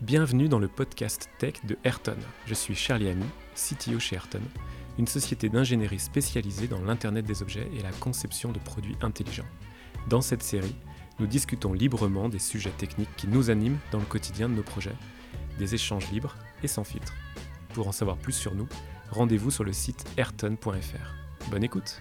Bienvenue dans le podcast tech de Ayrton. Je suis Charlie Ami, CTO chez Ayrton, une société d'ingénierie spécialisée dans l'Internet des objets et la conception de produits intelligents. Dans cette série, nous discutons librement des sujets techniques qui nous animent dans le quotidien de nos projets, des échanges libres et sans filtre. Pour en savoir plus sur nous, rendez-vous sur le site ayrton.fr. Bonne écoute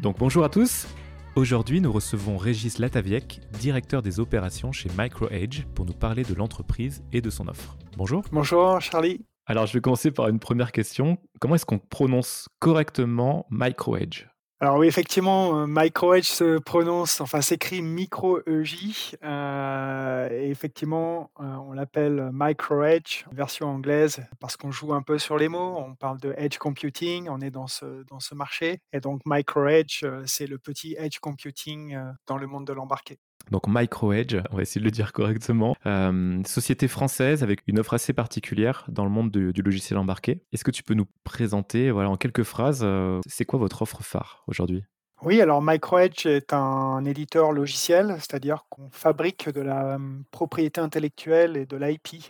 Donc bonjour à tous Aujourd'hui, nous recevons Régis Lataviec, directeur des opérations chez MicroEdge, pour nous parler de l'entreprise et de son offre. Bonjour. Bonjour Charlie. Alors, je vais commencer par une première question. Comment est-ce qu'on prononce correctement MicroEdge alors oui, effectivement, euh, MicroEdge se prononce, enfin s'écrit micro-EJ. Euh, et effectivement, euh, on l'appelle MicroEdge, version anglaise, parce qu'on joue un peu sur les mots. On parle de edge computing, on est dans ce, dans ce marché. Et donc MicroEdge, c'est le petit edge computing dans le monde de l'embarqué. Donc MicroEdge, on va essayer de le dire correctement, euh, société française avec une offre assez particulière dans le monde du logiciel embarqué. Est-ce que tu peux nous présenter, voilà, en quelques phrases, euh, c'est quoi votre offre phare aujourd'hui? Oui, alors MicroEdge est un éditeur logiciel, c'est-à-dire qu'on fabrique de la propriété intellectuelle et de l'IP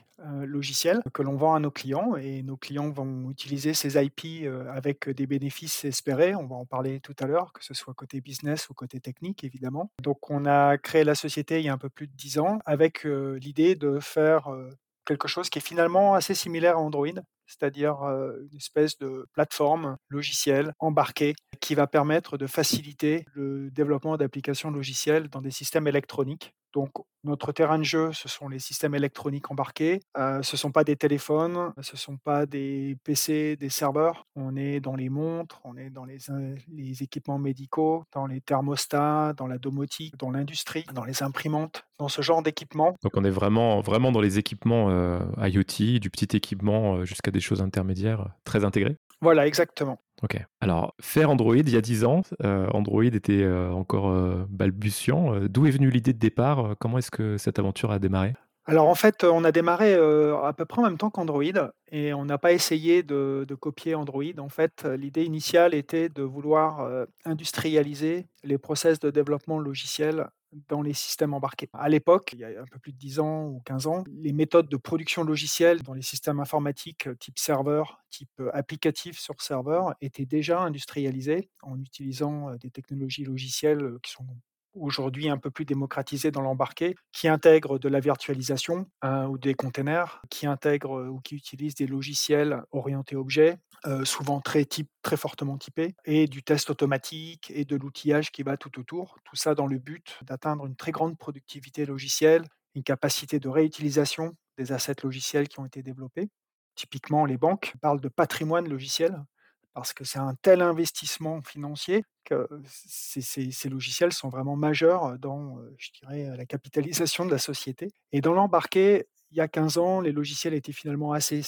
logiciel que l'on vend à nos clients et nos clients vont utiliser ces IP avec des bénéfices espérés. On va en parler tout à l'heure, que ce soit côté business ou côté technique évidemment. Donc on a créé la société il y a un peu plus de 10 ans avec l'idée de faire quelque chose qui est finalement assez similaire à Android, c'est-à-dire une espèce de plateforme logicielle embarquée qui va permettre de faciliter le développement d'applications logicielles dans des systèmes électroniques. Donc notre terrain de jeu, ce sont les systèmes électroniques embarqués. ce ne sont pas des téléphones, ce ne sont pas des PC, des serveurs. On est dans les montres, on est dans les, les équipements médicaux, dans les thermostats, dans la domotique, dans l'industrie, dans les imprimantes, dans ce genre d'équipement. Donc on est vraiment, vraiment dans les équipements IoT, du petit équipement jusqu'à des choses intermédiaires très intégrées. Voilà, exactement. Ok. Alors, faire Android, il y a 10 ans, euh, Android était euh, encore euh, balbutiant. D'où est venue l'idée de départ? Comment est-ce que cette aventure a démarré? Alors en fait, on a démarré à peu près en même temps qu'Android et on n'a pas essayé de, de, copier Android. En fait, l'idée initiale était de vouloir industrialiser les process de développement logiciel dans les systèmes embarqués. À l'époque, il y a un peu plus de 10 ans ou 15 ans, les méthodes de production logicielle dans les systèmes informatiques euh, type serveur, type euh, applicatif sur serveur étaient déjà industrialisées en utilisant euh, des technologies logicielles qui sont aujourd'hui un peu plus démocratisées dans l'embarqué, qui intègrent de la virtualisation ou des containers, qui intègrent ou qui utilisent des logiciels orientés objets, euh, souvent très, très fortement typés, et du test automatique et de l'outillage qui va tout autour. Tout ça dans le but d'atteindre une très grande productivité logicielle, une capacité de réutilisation des assets logiciels qui ont été développés. Typiquement, les banques parlent de patrimoine logiciel parce que c'est un tel investissement financier que ces, logiciels sont vraiment majeurs dans, la capitalisation de la société. Et dans l'embarqué, il y a 15 ans, les logiciels étaient finalement assez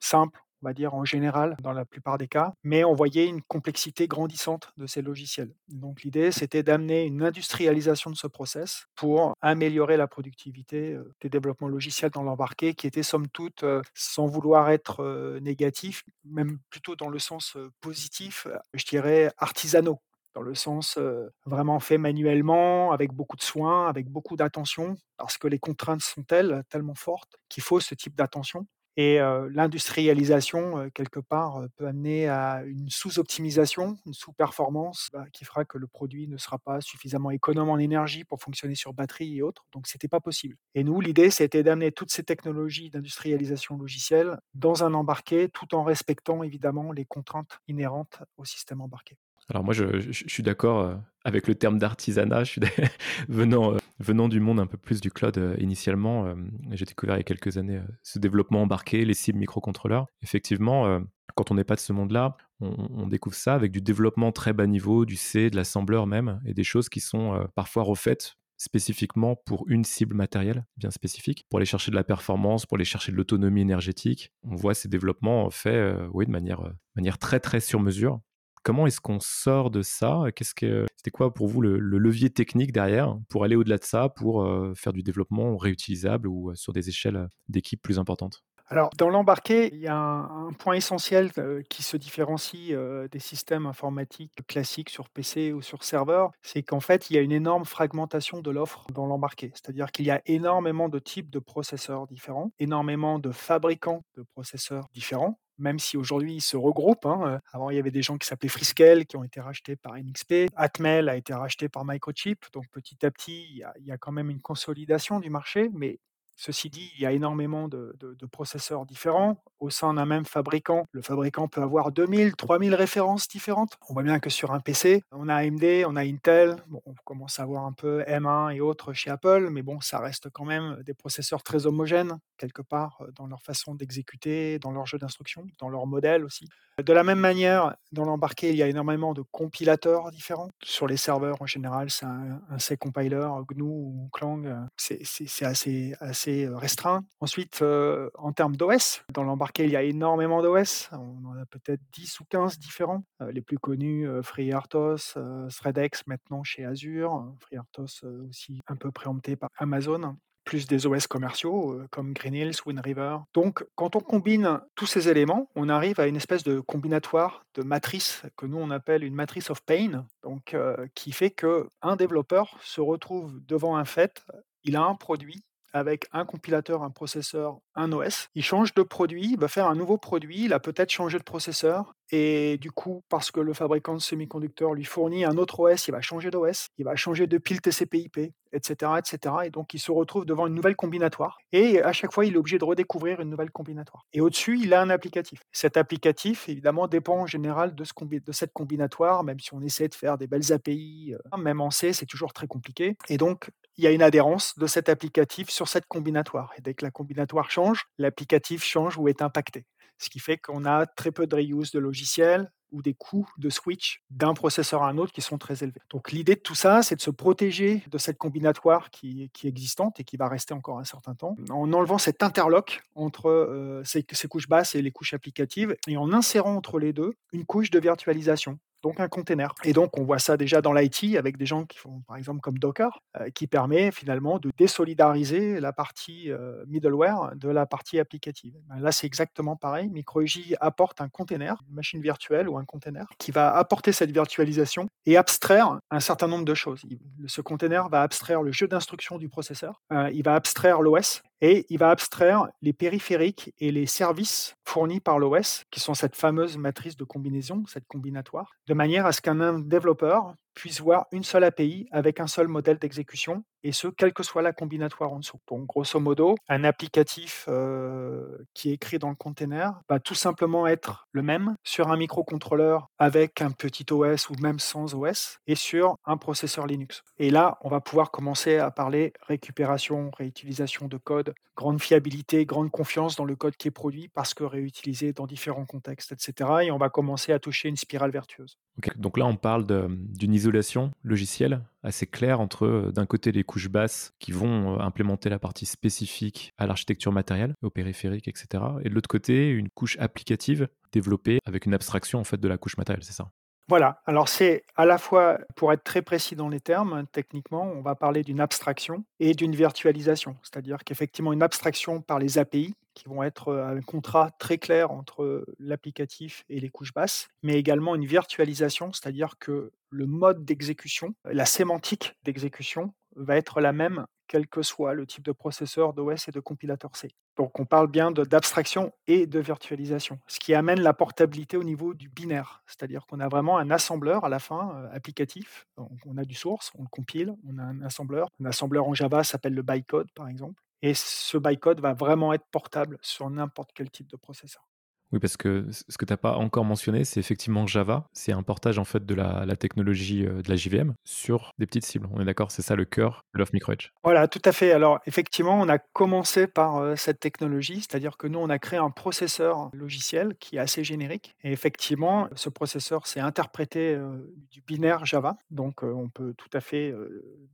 simples, on va dire en général, dans la plupart des cas, mais on voyait une complexité grandissante de ces logiciels. Donc l'idée, c'était d'amener une industrialisation de ce process pour améliorer la productivité euh, des développements logiciels dans l'embarqué, qui était somme toute, euh, sans vouloir être euh, négatif, même plutôt dans le sens positif, je dirais artisanaux dans le sens vraiment fait manuellement, avec beaucoup de soins, avec beaucoup d'attention, parce que les contraintes sont telles, tellement fortes, qu'il faut ce type d'attention. Et l'industrialisation, quelque part, peut amener à une sous-optimisation, une sous-performance bah, qui fera que le produit ne sera pas suffisamment économe en énergie pour fonctionner sur batterie et autres. Donc, ce n'était pas possible. Et nous, l'idée, c'était d'amener toutes ces technologies d'industrialisation logicielle dans un embarqué, tout en respectant évidemment les contraintes inhérentes au système embarqué. Alors moi, je, suis d'accord avec le terme d'artisanat. venant, venant du monde un peu plus du cloud initialement, j'ai découvert il y a quelques années ce développement embarqué, les cibles microcontrôleurs. Effectivement, quand on n'est pas de ce monde-là, on, découvre ça avec du développement très bas niveau, du C, de l'assembleur même, et des choses qui sont parfois refaites spécifiquement pour une cible matérielle bien spécifique, pour aller chercher de la performance, pour aller chercher de l'autonomie énergétique. On voit ces développements faits oui, de manière, manière très très sur mesure Comment est-ce qu'on sort de ça? Qu'est-ce que c'était quoi pour vous le, levier technique derrière pour aller au-delà de ça, pour faire du développement réutilisable ou sur des échelles d'équipe plus importantes? Alors, dans l'embarqué, il y a un point essentiel, qui se différencie, des systèmes informatiques classiques sur PC ou sur serveur, c'est qu'en fait, il y a une énorme fragmentation de l'offre dans l'embarqué. C'est-à-dire qu'il y a énormément de types de processeurs différents, énormément de fabricants de processeurs différents, même si aujourd'hui ils se regroupent, hein, heu. Avant, il y avait des gens qui s'appelaient Freescale, qui ont été rachetés par NXP. Atmel a été racheté par Microchip, donc petit à petit, il y a il y a quand même une consolidation du marché, mais Ceci dit, il y a énormément de processeurs différents au sein d'un même fabricant. Le fabricant peut avoir 2000-3000 références différentes. On voit bien que sur un PC, on a AMD, on a Intel, on commence à voir un peu M1 et autres chez Apple, mais bon, ça reste quand même des processeurs très homogènes, quelque part, heu, dans leur façon d'exécuter, dans leur jeu d'instructions, dans leur modèle aussi. De la même manière, dans l'embarqué, il y a énormément de compilateurs différents. Sur les serveurs, en général, c'est un un C compiler, GNU ou Clang, heu, c'est c'est assez restreint. Ensuite, en termes d'OS, dans l'embarqué, il y a énormément d'OS. On en a peut-être 10 ou 15 différents. Les plus connus, FreeRTOS, heu, ThreadX maintenant chez Azure, FreeRTOS, aussi un peu préempté par Amazon plus des OS commerciaux comme Green Hills, Wind River. Donc, quand on combine tous ces éléments, on arrive à une espèce de combinatoire de matrice que nous on appelle une matrice of pain, donc qui fait que un développeur se retrouve devant un fait, il a un produit avec un compilateur, un processeur, un OS. Il change de produit, il va faire un nouveau produit, il a peut-être changé de processeur, et du coup, parce que le fabricant de semi-conducteurs lui fournit un autre OS, il va changer d'OS, il va changer de pile TCP/IP, etc., etc. Et donc, il se retrouve devant une nouvelle combinatoire. Et à chaque fois, il est obligé de redécouvrir une nouvelle combinatoire. Et au-dessus, il a un applicatif. Cet applicatif, évidemment, dépend en général de, ce de cette combinatoire, même si on essaie de faire des belles API, euh, même en C, c'est toujours très compliqué. Et donc, il y a une adhérence de cet applicatif sur cette combinatoire. Et dès que la combinatoire change, l'applicatif change ou est impacté ce qui fait qu'on a très peu de reuse de logiciels ou des coûts de switch d'un processeur à un autre qui sont très élevés. Donc l'idée de tout ça, c'est de se protéger de cette combinatoire qui, est existante et qui va rester encore un certain temps, en enlevant cet interlock entre euh, ces couches basses et les couches applicatives, et en insérant entre les deux une couche de virtualisation donc un container. Et donc, on voit ça déjà dans l'IT avec des gens qui font, par exemple, comme Docker, euh, qui permet finalement de désolidariser la partie euh, middleware de la partie applicative. Ben là, c'est exactement pareil. MicroEJ apporte un container, une machine virtuelle ou un container, qui va apporter cette virtualisation et abstraire un certain nombre de choses. Ce container va abstraire le jeu d'instruction du processeur, euh, il va abstraire l'OS, et il va abstraire les périphériques et les services fournis par l'OS, qui sont cette fameuse matrice de combinaison, cette combinatoire, manière à ce qu'un développeur puisse voir une seule API avec un seul modèle d'exécution, et ce, quelle que soit la combinatoire en dessous. Donc, grosso modo, un applicatif euh, qui est écrit dans le container va tout simplement être le même sur un microcontrôleur avec un petit OS ou même sans OS, et sur un processeur Linux. Et là, on va pouvoir commencer à parler récupération, réutilisation de code, grande fiabilité, grande confiance dans le code qui est produit parce que réutilisé dans différents contextes, etc. Et on va commencer à toucher une spirale vertueuse. Donc là, on parle d'une isolation logicielle assez claire entre, euh, d'un côté, les couches basses qui vont euh, implémenter la partie spécifique à l'architecture matérielle, au périphérique, etc. Et de l'autre côté, une couche applicative développée avec une abstraction en fait de la couche matérielle, c'est ça? Voilà, alors c'est à la fois, pour être très précis dans les termes, techniquement, on va parler d'une abstraction et d'une virtualisation. C'est-à-dire qu'effectivement, une abstraction par les API, qui vont être un contrat très clair entre l'applicatif et les couches basses, mais également une virtualisation, c'est-à-dire que le mode d'exécution, la sémantique d'exécution va être la même quel que soit le type de processeur d'OS et de compilateur C. Donc on parle bien d'abstraction et de virtualisation, ce qui amène la portabilité au niveau du binaire, c'est-à-dire qu'on a vraiment un assembleur à la fin euh, applicatif. On a du source, on le compile, on a un assembleur. Un assembleur en Java s'appelle le bytecode par exemple, et ce bytecode va vraiment être portable sur n'importe quel type de processeur. Oui, parce que ce que tu n'as pas encore mentionné, c'est effectivement Java. C'est un portage en fait de la, technologie euh, de la JVM sur des petites cibles. On est d'accord, c'est ça le cœur de Love MicroEdge. Voilà, tout à fait. Alors effectivement, on a commencé par euh, cette technologie, c'est-à-dire que nous, on a créé un processeur logiciel qui est assez générique. Et effectivement, ce processeur, c'est interprété euh, du binaire Java. Donc on peut tout à fait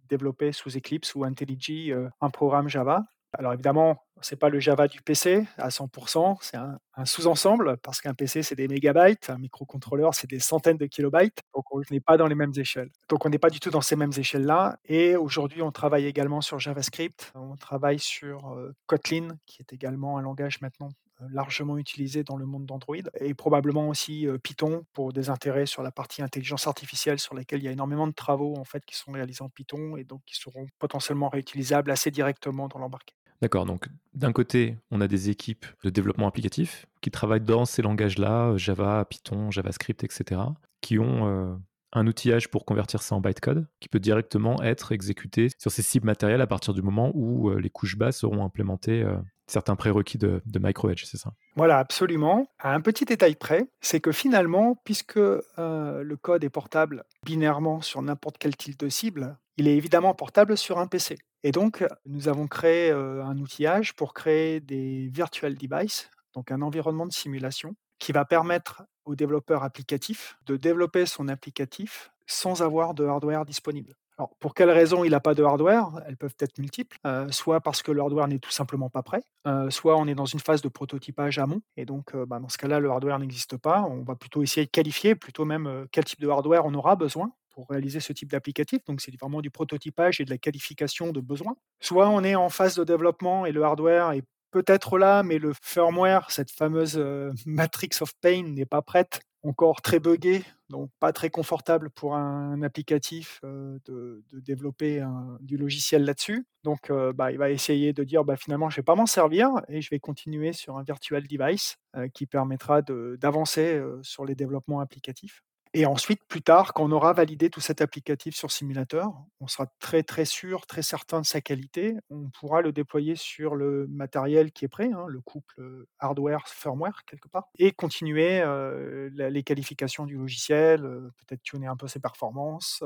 développer sous Eclipse ou IntelliJ un programme Java Alors évidemment, c'est pas le Java du PC à 100% c'est un sous-ensemble parce qu'un PC, c'est des mégabytes, un microcontrôleur, c'est des centaines de kilobytes, donc on n'est pas dans les mêmes échelles. Donc on n'est pas du tout dans ces mêmes échelles-là et aujourd'hui, on travaille également sur JavaScript, on travaille sur, heu, Kotlin qui est également un langage maintenant, heu, largement utilisé dans le monde d'Android et probablement aussi, heu, Python pour des intérêts sur la partie intelligence artificielle sur lesquels il y a énormément de travaux en fait qui sont réalisés en Python et donc qui seront potentiellement réutilisables assez directement dans l'embarqué. D'accord, donc d'un côté, on a des équipes de développement applicatif qui travaillent dans ces langages-là, Java, Python, JavaScript, etc., qui ont euh, un outillage pour convertir ça en bytecode, qui peut directement être exécuté sur ces cibles matérielles à partir du moment où euh, les couches basses auront implémenté euh, certains prérequis de, de MicroEdge, c'est ça? Voilà, absolument. À un petit détail près, c'est que finalement, puisque le code est portable binairement sur n'importe quel type de cible, il est évidemment portable sur un PC. Et donc, nous avons créé, heu, un outillage pour créer des virtual devices, donc un environnement de simulation qui va permettre aux développeurs applicatifs de développer son applicatif sans avoir de hardware disponible. Pour quelles raisons il n'a pas de hardware? Elles peuvent être multiples, heu, soit parce que le hardware n'est tout simplement pas prêt, heu, soit on est dans une phase de prototypage amont et donc, heu, bah, dans ce cas-là, le hardware n'existe pas. On va plutôt essayer de qualifier, plutôt même, quel type de hardware on aura besoin pour réaliser ce type d'applicatif. Donc, c'est vraiment du prototypage et de la qualification de besoins. Soit on est en phase de développement et le hardware est peut-être là, mais le firmware, cette fameuse euh, matrix of pain, n'est pas prête, encore très buggée, donc pas très confortable pour un applicatif de, développer du logiciel là-dessus. Donc, bah, il va essayer de dire bah, finalement, je ne vais pas m'en servir et je vais continuer sur un virtual device qui permettra d'avancer sur les développements applicatifs. Et ensuite, plus tard, quand on aura validé tout cet applicatif sur simulateur, on sera très, très sûr, très certain de sa qualité. On pourra le déployer sur le matériel qui est prêt, hein, le couple euh, hardware-firmware quelque part, et continuer euh, les qualifications du logiciel, euh, peut-être tuner un peu ses performances,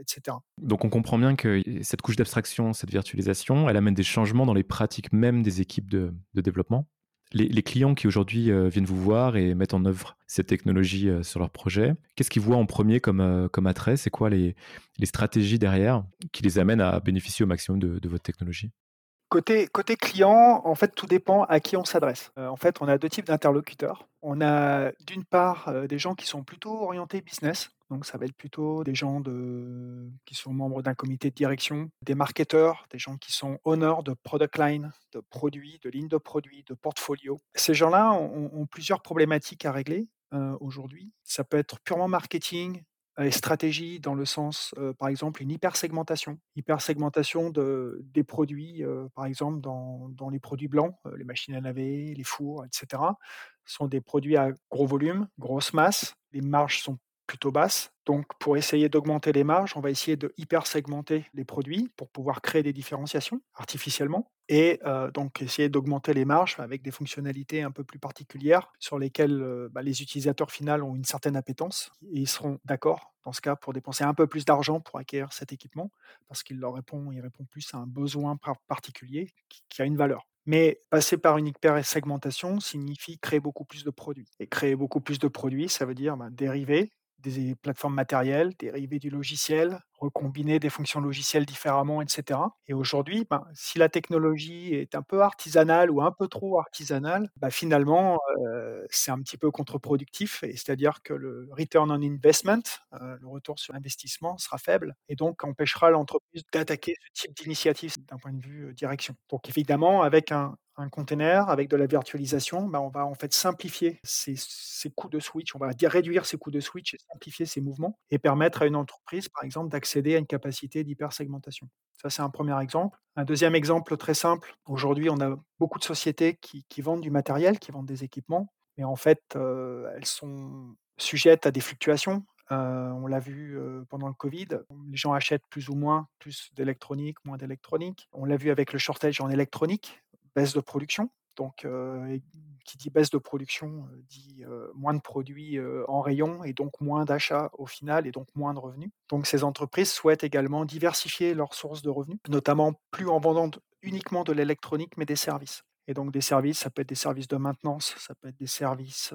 etc. Donc on comprend bien que cette couche d'abstraction, cette virtualisation, elle amène des changements dans les pratiques même des équipes de développement? Les, clients qui aujourd'hui euh, viennent vous voir et mettent en œuvre cette technologie euh, sur leur projet, qu'est-ce qu'ils voient en premier comme, euh, comme attrait? C'est quoi les, stratégies derrière qui les amènent à bénéficier au maximum de votre technologie? Côté, client, en fait, tout dépend à qui on s'adresse. Euh, en fait, on a deux types d'interlocuteurs. On a d'une part euh, des gens qui sont plutôt orientés business, donc ça va être plutôt des gens qui sont membres d'un comité de direction, des marketeurs, des gens qui sont honneurs de product line, de produits, de lignes de produits, de portfolio. Ces gens-là ont, ont plusieurs problématiques à régler. euh, aujourd'hui. Ça peut être purement marketing, et stratégie dans le sens, heu, par exemple, une hypersegmentation. Hypersegmentation de des produits, heu, par exemple dans les produits blancs, les machines à laver, les fours et cetera, sont des produits à gros volume, grosse masse. Les marges sont plutôt basses. Donc pour essayer d'augmenter les marges, on va essayer de hyper segmenter les produits pour pouvoir créer des différenciations artificiellement et heu, donc essayer d'augmenter les marges avec des fonctionnalités un peu plus particulières sur lesquelles, heu, bah, les utilisateurs finals ont une certaine appétence et ils seront d'accord dans ce cas pour dépenser un peu plus d'argent pour acquérir cet équipement parce qu'il leur répond plus à un besoin par particulier qui qui a une valeur. Mais passer par une hyper segmentation signifie créer beaucoup plus de produits et créer beaucoup plus de produits, ça veut dire, bah, dériver des plateformes matérielles, dérivées du logiciel, recombiner des fonctions logicielles différemment, et cetera. Et aujourd'hui, ben, si la technologie est un peu artisanale ou un peu trop artisanale, bah, finalement, heu, c'est un petit peu contre-productif c'est-à-dire que le return on investment, heu, le retour sur investissement sera faible et donc empêchera l'entreprise d'attaquer ce type d'initiative d'un point de vue, heu, direction. Donc évidemment, avec un un container avec de la virtualisation, bah, on va en fait simplifier ces, ces coups de switch, on va réduire ces coups de switch et simplifier ces mouvements et permettre à une entreprise, par exemple, d'accéder à une capacité d'hypersegmentation. Ça, c'est un premier exemple. Un deuxième exemple très simple, aujourd'hui, on a beaucoup de sociétés qui, vendent du matériel, qui vendent des équipements, mais en fait, euh, elles sont sujettes à des fluctuations. Euh, on l'a vu euh, pendant le Covid, les gens achètent plus ou moins, plus d'électronique, moins d'électronique. On l'a vu avec le shortage en électronique baisse de production. Donc, qui dit baisse de production dit moins de produits en rayon et donc moins d'achats au final et donc moins de revenus. Donc, ces entreprises souhaitent également diversifier leurs sources de revenus, notamment plus en vendant uniquement de l'électronique, mais des services. Et donc des services, ça peut être des services de maintenance, ça peut être des services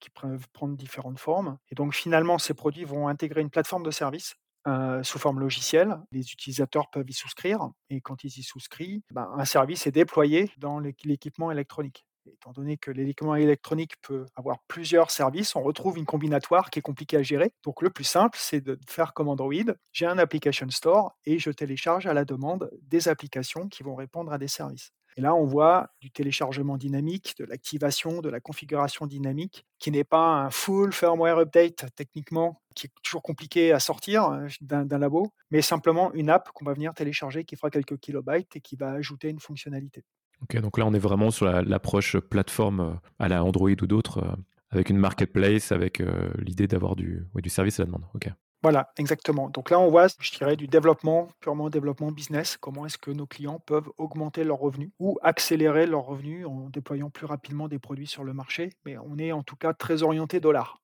qui peuvent prendre différentes formes. Et donc finalement, ces produits vont intégrer une plateforme de services heu, sous forme logicielle. Les utilisateurs peuvent y souscrire et quand ils y souscrivent, ben, un service est déployé dans l'éq l'équipement électronique. Étant donné que l'équipement électronique peut avoir plusieurs services, on retrouve une combinatoire qui est compliquée à gérer. Donc le plus simple, c'est de faire comme Android. J'ai un application store et je télécharge à la demande des applications qui vont répondre à des services. Et là, on voit du téléchargement dynamique, de l'activation, de la configuration dynamique, qui n'est pas un full firmware update techniquement, qui est toujours compliqué à sortir euh, d'un labo, mais simplement une app qu'on va venir télécharger qui fera quelques kilobytes et qui va ajouter une fonctionnalité. Ok, donc là on est vraiment sur la- l'approche plateforme euh, à la Android ou d'autres, euh, avec une marketplace, avec euh, l'idée d'avoir du, ouais, du service à la demande. Ok. Voilà, exactement. Donc là, on voit, je dirais, du développement, purement développement business. Comment est-ce que nos clients peuvent augmenter leurs revenus ou accélérer leurs revenus en déployant plus rapidement des produits sur le marché. Mais on est en tout cas très orienté dollar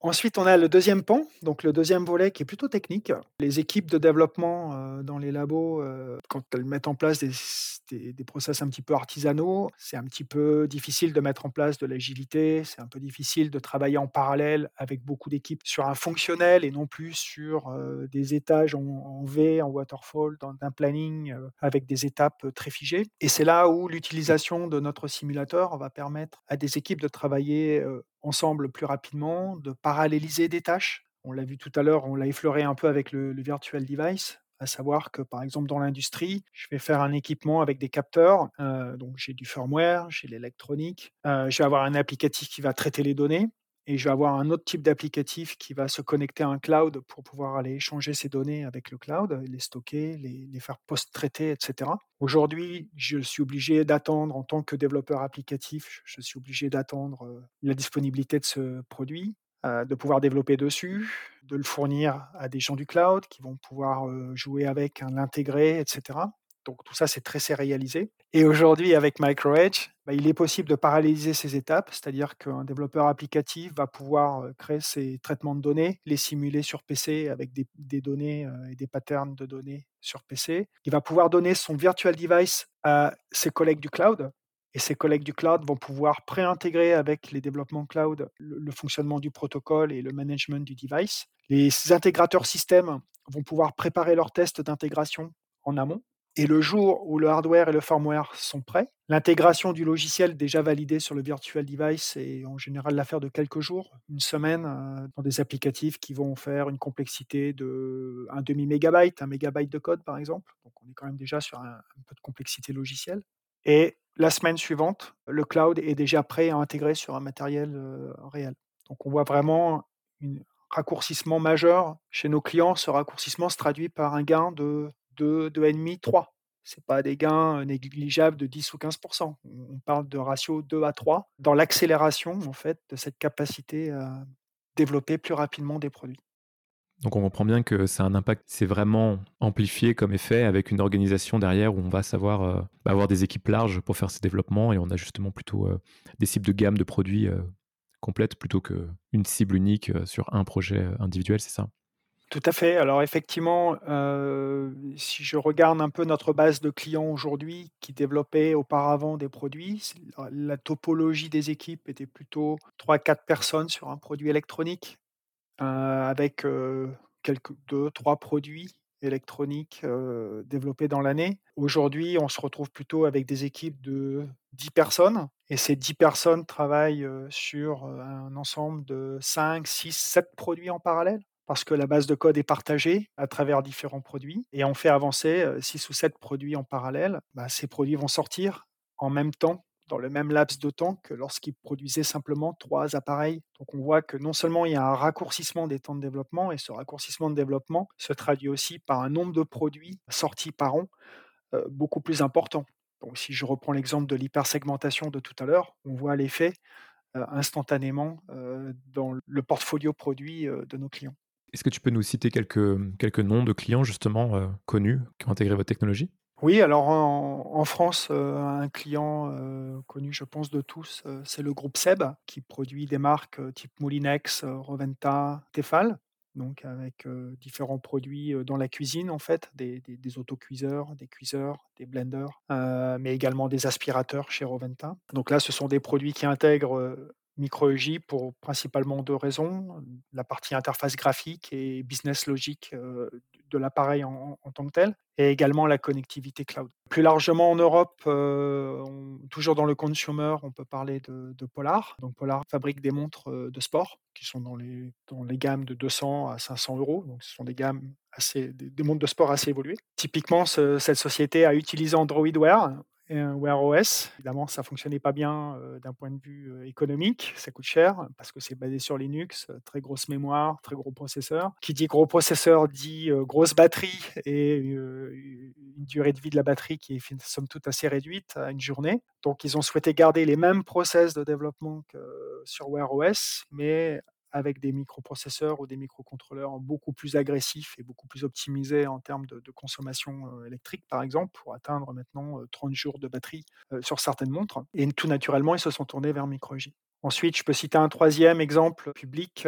Ensuite, on a le deuxième pan, donc le deuxième volet qui est plutôt technique. Les équipes de développement euh, dans les labos, euh, quand elles mettent en place des, des, process un petit peu artisanaux, c'est un petit peu difficile de mettre en place de l'agilité, c'est un peu difficile de travailler en parallèle avec beaucoup d'équipes sur un fonctionnel et non plus sur euh, des étages en, V, en waterfall, dans un planning avec des étapes très figées. Et c'est là où l'utilisation de notre simulateur va permettre à des équipes de travailler ensemble plus rapidement, de paralléliser des tâches. On l'a vu tout à l'heure, on l'a effleuré un peu avec le, virtual device, à savoir que par exemple dans l'industrie, je vais faire un équipement avec des capteurs, euh, donc j'ai du firmware, j'ai l'électronique, euh, je vais avoir un applicatif qui va traiter les données, et je vais avoir un autre type d'applicatif qui va se connecter à un cloud pour pouvoir aller échanger ces données avec le cloud, les stocker, les, les faire post-traiter, etc. Aujourd'hui, je suis obligé d'attendre, en tant que développeur applicatif, je suis obligé d'attendre euh, la disponibilité de ce produit, euh, de pouvoir développer dessus, de le fournir à des gens du cloud qui vont pouvoir euh, jouer avec, hein, l'intégrer, etc. Donc tout ça, c'est très sérialisé. Et aujourd'hui, avec MicroEdge, bah, il est possible de paralléliser ces étapes, c'est-à-dire qu'un développeur applicatif va pouvoir créer ses traitements de données, les simuler sur PC avec des, des données euh, et des patterns de données sur PC. Il va pouvoir donner son virtual device à ses collègues du cloud. Et ses collègues du cloud vont pouvoir préintégrer avec les développements cloud le, le fonctionnement du protocole et le management du device. Les intégrateurs système vont pouvoir préparer leurs tests d'intégration en amont et le jour où le hardware et le firmware sont prêts, l'intégration du logiciel déjà validé sur le virtual device est en général l'affaire de quelques jours, une semaine, euh, dans des applicatifs qui vont faire une complexité de un demi mégabyte, un mégabyte de code par exemple. Donc on est quand même déjà sur un, peu de complexité logicielle. Et la semaine suivante, le cloud est déjà prêt à intégrer sur un matériel euh, réel. Donc on voit vraiment un raccourcissement majeur chez nos clients. Ce raccourcissement se traduit par un gain de 2, 2,5, 3. Ce pas des gains négligeables de 10 ou 15% On parle de ratio 2 à 3 dans l'accélération en fait, de cette capacité à développer plus rapidement des produits. Donc on comprend bien que c'est un impact, c'est vraiment amplifié comme effet avec une organisation derrière où on va savoir euh, avoir des équipes larges pour faire ces développements et on a justement plutôt euh, des cibles de gamme de produits euh, complètes plutôt qu'une cible unique sur un projet individuel, c'est ça? Tout à fait. Alors effectivement, heu, si je regarde un peu notre base de clients aujourd'hui qui développaient auparavant des produits, la topologie des équipes était plutôt 3-4 personnes sur un produit électronique, heu, avec, heu, quelques 2-3 produits électroniques, développés dans l'année. Aujourd'hui, on se retrouve plutôt avec des équipes de 10 personnes et ces 10 personnes travaillent, sur, un ensemble de 5-6-7 produits en parallèle parce que la base de code est partagée à travers différents produits et on fait avancer 6 ou 7 produits en parallèle. Bah, ces produits vont sortir en même temps, dans le même laps de temps que lorsqu'ils produisaient simplement trois appareils. Donc on voit que non seulement il y a un raccourcissement des temps de développement, et ce raccourcissement de développement se traduit aussi par un nombre de produits sortis par an beaucoup plus important. Donc si je reprends l'exemple de l'hypersegmentation de tout à l'heure, on voit l'effet instantanément dans le portfolio produit de nos clients. Est-ce que tu peux nous citer quelques, quelques noms de clients justement euh, connus qui ont intégré votre technologie? Oui, alors en, France, euh, un client euh, connu, je pense, de tous, c'est le groupe Seb, qui produit des marques type Moulinex, Roventa, Tefal, donc avec différents produits dans la cuisine, en fait, des, des, des autocuiseurs, des cuiseurs, des blenders, mais également des aspirateurs chez Roventa. Donc là, ce sont des produits qui intègrent MicroEJ pour principalement 2 raisons, la partie interface graphique et business logique, heu, de l'appareil en tant que tel et également la connectivité cloud. Plus largement en Europe, on toujours dans le consumer, on peut parler de Polar. Donc Polar fabrique des montres, heu, de sport qui sont dans les gammes de 200 à 500 euros. Donc ce sont des gammes assez des montres de sport assez évoluées. Typiquement, ce cette société a utilisé Android Wear Wear OS. Évidemment, ça fonctionnait pas bien, heu, d'un point de vue, heu, économique, ça coûte cher parce que c'est basé sur Linux, heu, très grosse mémoire, très gros processeur. Qui dit gros processeur dit, grosse batterie et une durée de vie de la batterie qui est somme toute assez réduite à une journée. Donc ils ont souhaité garder les mêmes process de développement que sur Wear OS, mais avec des microprocesseurs ou des microcontrôleurs beaucoup plus agressifs et beaucoup plus optimisés en termes de consommation, électrique, par exemple, pour atteindre maintenant, heu, 30 jours de batterie, sur certaines montres et tout naturellement, ils se sont tournés vers MicroEJ. Ensuite, je peux citer un 3e exemple public,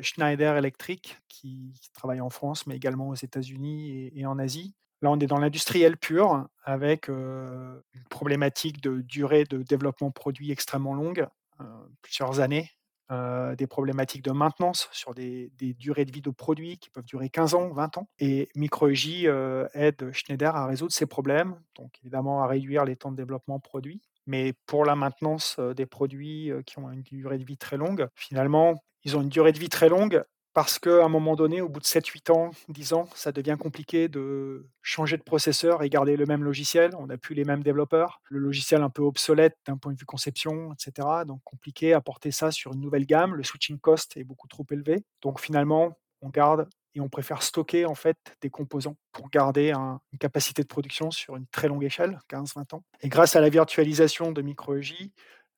Schneider Electric qui travaille en France, mais également aux États-Unis et en Asie. Là, on est dans l'industriel pur avec, une problématique de durée de développement produit extrêmement longue, heu, plusieurs années, heu, des problématiques de maintenance sur des durées de vie de produits qui peuvent durer 15 ans, 20 ans et MicroEJ, heu, aide Schneider à résoudre ces problèmes, donc évidemment à réduire les temps de développement produit. Mais pour la maintenance, heu, des produits, qui ont une durée de vie très longue, finalement, ils ont une durée de vie très longue parce qu'à un moment donné, au bout de 7-8 ans, 10 ans, ça devient compliqué de changer de processeur et garder le même logiciel. On n'a plus les mêmes développeurs. Le logiciel un peu obsolète d'un point de vue conception, et cetera, donc compliqué à porter ça sur une nouvelle gamme. Le switching cost est beaucoup trop élevé. Donc finalement, on garde et on préfère stocker en fait des composants pour garder un une capacité de production sur une très longue échelle, 15-20 ans et grâce à la virtualisation de MicroEJ,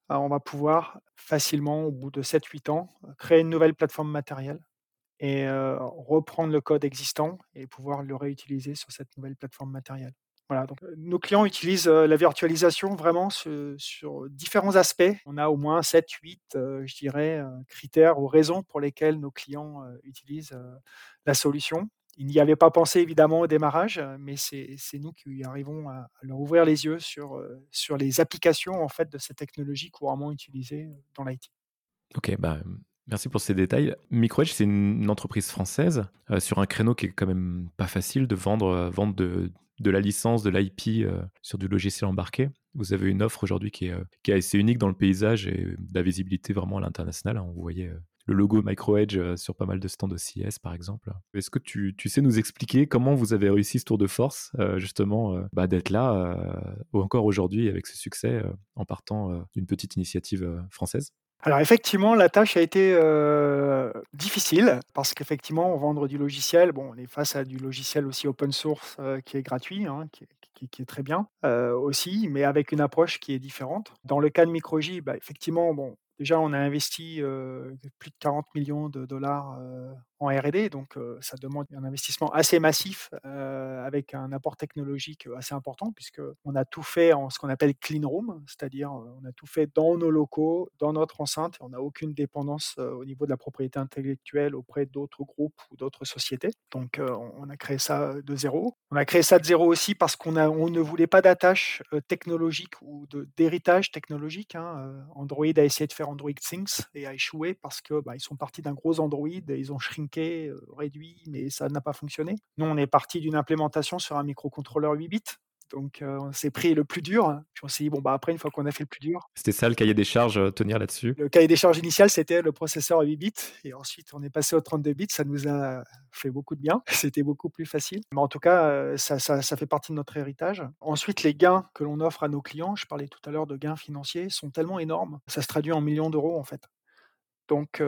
bah, on va pouvoir facilement, au bout de 7-8 ans, créer une nouvelle plateforme matérielle et reprendre le code existant et pouvoir le réutiliser sur cette nouvelle plateforme matérielle. Voilà, donc nos clients utilisent, la virtualisation vraiment sur différents aspects. On a au moins 7-8, heu, je dirais, critères ou raisons pour lesquelles nos clients, utilisent, la solution. Ils n'y avaient pas pensé évidemment au démarrage, mais c'est nous qui arrivons à leur ouvrir les yeux sur, sur les applications en fait de ces technologies couramment utilisées dans l'IT. OK, bah, mmh, merci pour ces détails. MicroEdge, c'est une entreprise française, heu, sur un créneau qui est quand même pas facile de vendre, heu, vendre de la licence, de l'IP, heu, sur du logiciel embarqué. Vous avez une offre aujourd'hui qui est, assez unique dans le paysage et de la visibilité vraiment à l'international, hein. On voyait, heu, le logo MicroEdge, sur pas mal de stands de CES, par exemple. Est-ce que tu sais nous expliquer comment vous avez réussi ce tour de force, justement, bah, d'être là, encore aujourd'hui avec ce succès, en partant, d'une petite initiative, française? Alors effectivement, la tâche a été, difficile parce qu'effectivement, vendre du logiciel, bon, on est face à du logiciel aussi open source, qui est gratuit, hein, qui est très bien, aussi, mais avec une approche qui est différente. Dans le cas de MicroEJ, bah, effectivement, bon, déjà, on a investi, plus de 40 000 000 $, heu, en R&D, donc ça demande un investissement assez massif, avec un apport technologique, assez important puisqu'on a tout fait en ce qu'on appelle clean room, c'est-à-dire, on a tout fait dans nos locaux, dans notre enceinte. On n'a aucune dépendance, au niveau de la propriété intellectuelle auprès d'autres groupes ou d'autres sociétés. Donc on on a créé ça, de 0. On a créé ça de 0 aussi parce qu'on on ne voulait pas d'attache, technologique ou d'héritage technologique, hein. Android a essayé de faire Android Things et a échoué parce que, bah, ils sont partis d'un gros Android et ils ont shrinké, heu, réduit, mais ça n'a pas fonctionné. Nous, on est partis d'une implémentation sur un microcontrôleur 8 bits, donc on s'est pris le plus dur, puis on s'est dit: «Bon, bah, après, une fois qu'on a fait le plus dur» C'était ça le cahier des charges, tenir là-dessus? le cahier des charges initial, c'était le processeur 8 bits et ensuite on est passé au 32 bits. Ça nous a fait beaucoup de bien. C'était beaucoup plus facile, mais en tout cas, heu, ça ça ça fait partie de notre héritage. Ensuite, les gains que l'on offre à nos clients, je parlais tout à l'heure de gains financiers, sont tellement énormes, ça se traduit en millions d'euros, en fait. Donc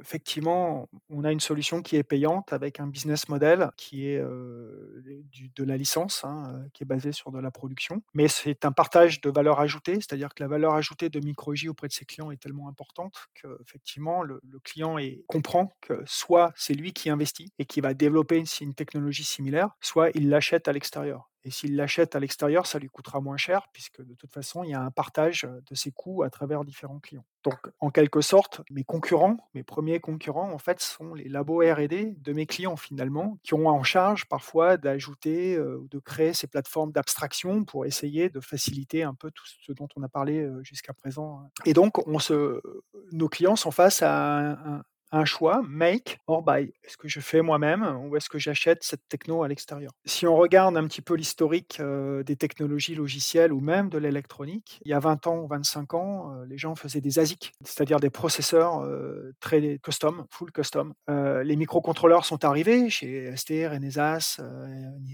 effectivement, on a une solution qui est payante avec un business model qui est, de la licence, hein, qui est basé sur de la production. Mais c'est un partage de valeur ajoutée, c'est-à-dire que la valeur ajoutée de MicroEJ auprès de ses clients est tellement importante qu'effectivement le le client comprend que soit c'est lui qui investit et qui va développer une technologie similaire, soit il l'achète à l'extérieur et s'il l'achète à l'extérieur, ça lui coûtera moins cher puisque de toute façon, il y a un partage de ses coûts à travers différents clients. Donc, en quelque sorte, mes concurrents, mes premiers concurrents, en fait, sont les labos R&D de mes clients finalement, qui ont en charge parfois d'ajouter ou de créer ces plateformes d'abstraction pour essayer de faciliter un peu tout ce dont on a parlé jusqu'à présent. Et donc, nos clients sont face à un, un choix, make or buy. Est-ce que je fais moi-même ou est-ce que j'achète cette techno à l'extérieur? Si on regarde un petit peu l'historique des technologies logicielles ou même de l'électronique, il y a 20 ans ou 25 ans, les gens faisaient des ASIC, c'est-à-dire des processeurs très custom, full custom. les microcontrôleurs sont arrivés chez ST, Renesas,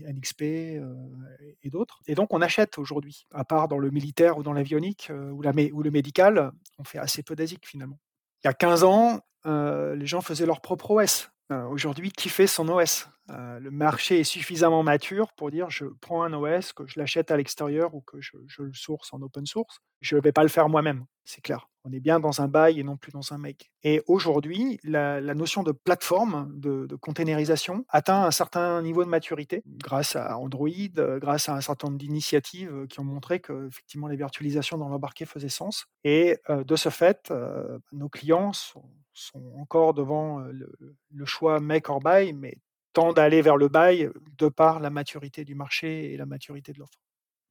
NXP et d'autres. Et donc on achète aujourd'hui, à part dans le militaire ou dans l'avionique ou le médical, on fait assez peu d'ASIC finalement. Il y a 15 ans, les gens faisaient leur propre OS. Aujourd'hui, qui fait son OS Le marché est suffisamment mature pour dire je prends un OS, que je l'achète à l'extérieur ou que je, le source en open source. Je ne vais pas le faire moi-même, c'est clair. On est bien dans un buy et non plus dans un make. Et aujourd'hui, la, notion de plateforme, de, de, atteint un certain niveau de maturité grâce à Android, grâce à un certain nombre d'initiatives qui ont montré que effectivement les virtualisations dans l'embarqué faisaient sens. Et de ce fait, nos clients sont sont encore devant le, choix make or buy, mais tendent à aller vers le buy de par la maturité du marché et la maturité de l'offre.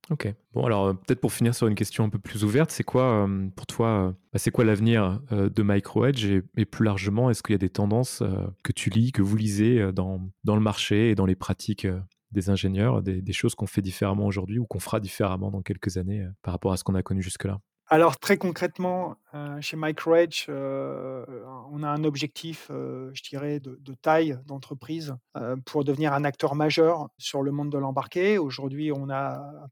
Ok. Bon, alors peut-être pour finir sur une question un peu plus ouverte, c'est quoi pour toi, bah, c'est quoi l'avenir de MicroEdge et, et, plus largement, est-ce qu'il y a des tendances que tu lis, que vous lisez dans, dans le marché et dans les pratiques des ingénieurs, des, des choses qu'on fait différemment aujourd'hui ou qu'on fera différemment dans quelques années par rapport à ce qu'on a connu jusque-là? Alors très concrètement, chez MicroEdge, on a un objectif, je dirais, de, taille d'entreprise pour devenir un acteur majeur sur le monde de l'embarqué. Aujourd'hui, on a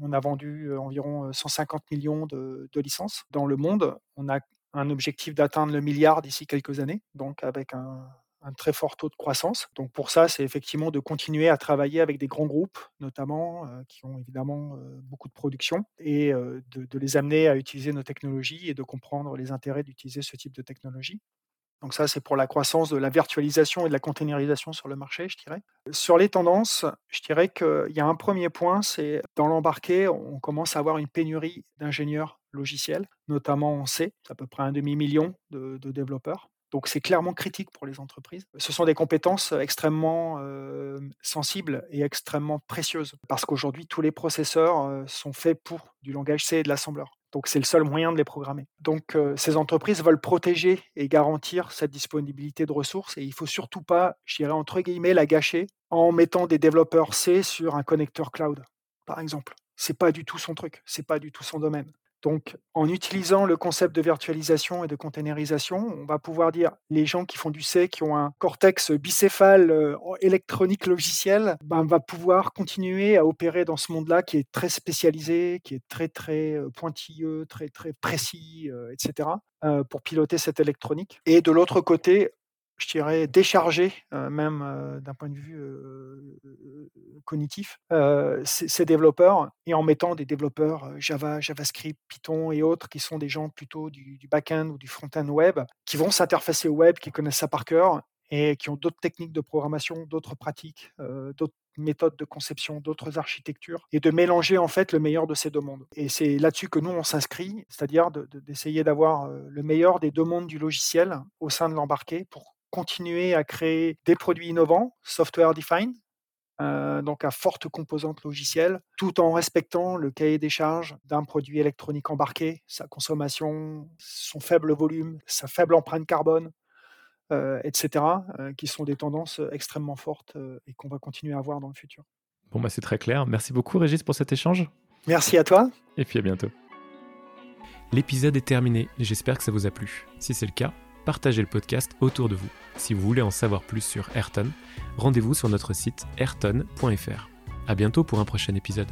on a vendu environ 150 millions de, de, licences dans le monde. On a un objectif d'atteindre le milliard d'ici quelques années, donc avec un, un très fort taux de croissance. Donc pour ça, c'est effectivement de continuer à travailler avec des grands groupes, notamment, euh, qui ont évidemment euh, beaucoup de production, et euh, de, les amener à utiliser nos technologies et de comprendre les intérêts d'utiliser ce type de technologie. Donc ça, c'est pour la croissance de la virtualisation et de la containerisation sur le marché, je dirais. Sur les tendances, je dirais qu'il y a un premier point, c'est dans l'embarqué, on commence à avoir une pénurie d'ingénieurs logiciels, notamment en C, à peu près un demi-million de développeurs. Donc c'est clairement critique pour les entreprises. Ce sont des compétences extrêmement sensibles et extrêmement précieuses parce qu'aujourd'hui tous les processeurs sont faits pour du langage C et de l'assembleur. Donc c'est le seul moyen de les programmer. Donc ces entreprises veulent protéger et garantir cette disponibilité de ressources et il faut surtout pas, je dirais entre guillemets, la gâcher en mettant des développeurs C sur un connecteur cloud, par exemple. C'est pas du tout son truc, c'est pas du tout son domaine. Donc, en utilisant le concept de virtualisation et de containerisation, on va pouvoir dire les gens qui font du C, qui ont un cortex bicéphale euh, électronique logiciel, ben, va pouvoir continuer à opérer dans ce monde-là qui est très spécialisé, qui est très très euh, pointilleux, très très précis, euh, etc. pour piloter cette électronique. Et de l'autre côté, je dirais, décharger, même d'un point de vue cognitif, ces, développeurs et en mettant des développeurs Java, JavaScript, Python et autres qui sont des gens plutôt du, back-end ou du front-end web, qui vont s'interfacer au web, qui connaissent ça par cœur et qui ont d'autres techniques de programmation, d'autres pratiques, d'autres méthodes de conception, d'autres architectures, et de mélanger en fait le meilleur de ces deux mondes. Et c'est là-dessus que nous, on s'inscrit, c'est-à-dire d'essayer d'avoir le meilleur des deux mondes du logiciel au sein de l'embarqué pour continuer à créer des produits innovants, software defined, euh, donc à forte composante logicielle, tout en respectant le cahier des charges d'un produit électronique embarqué, sa consommation, son faible volume, sa faible empreinte carbone, euh, etc., euh, qui sont des tendances extrêmement fortes et qu'on va continuer à voir dans le futur. Bon, bah c'est très clair. Merci beaucoup, Régis, pour cet échange. Merci à toi. Et puis à bientôt. L'épisode est terminé j'espère que ça vous a plu. Si c'est le cas, partagez le podcast autour de vous. Si vous voulez en savoir plus sur Ayrton, rendez-vous sur notre site ayrton.fr. À bientôt pour un prochain épisode.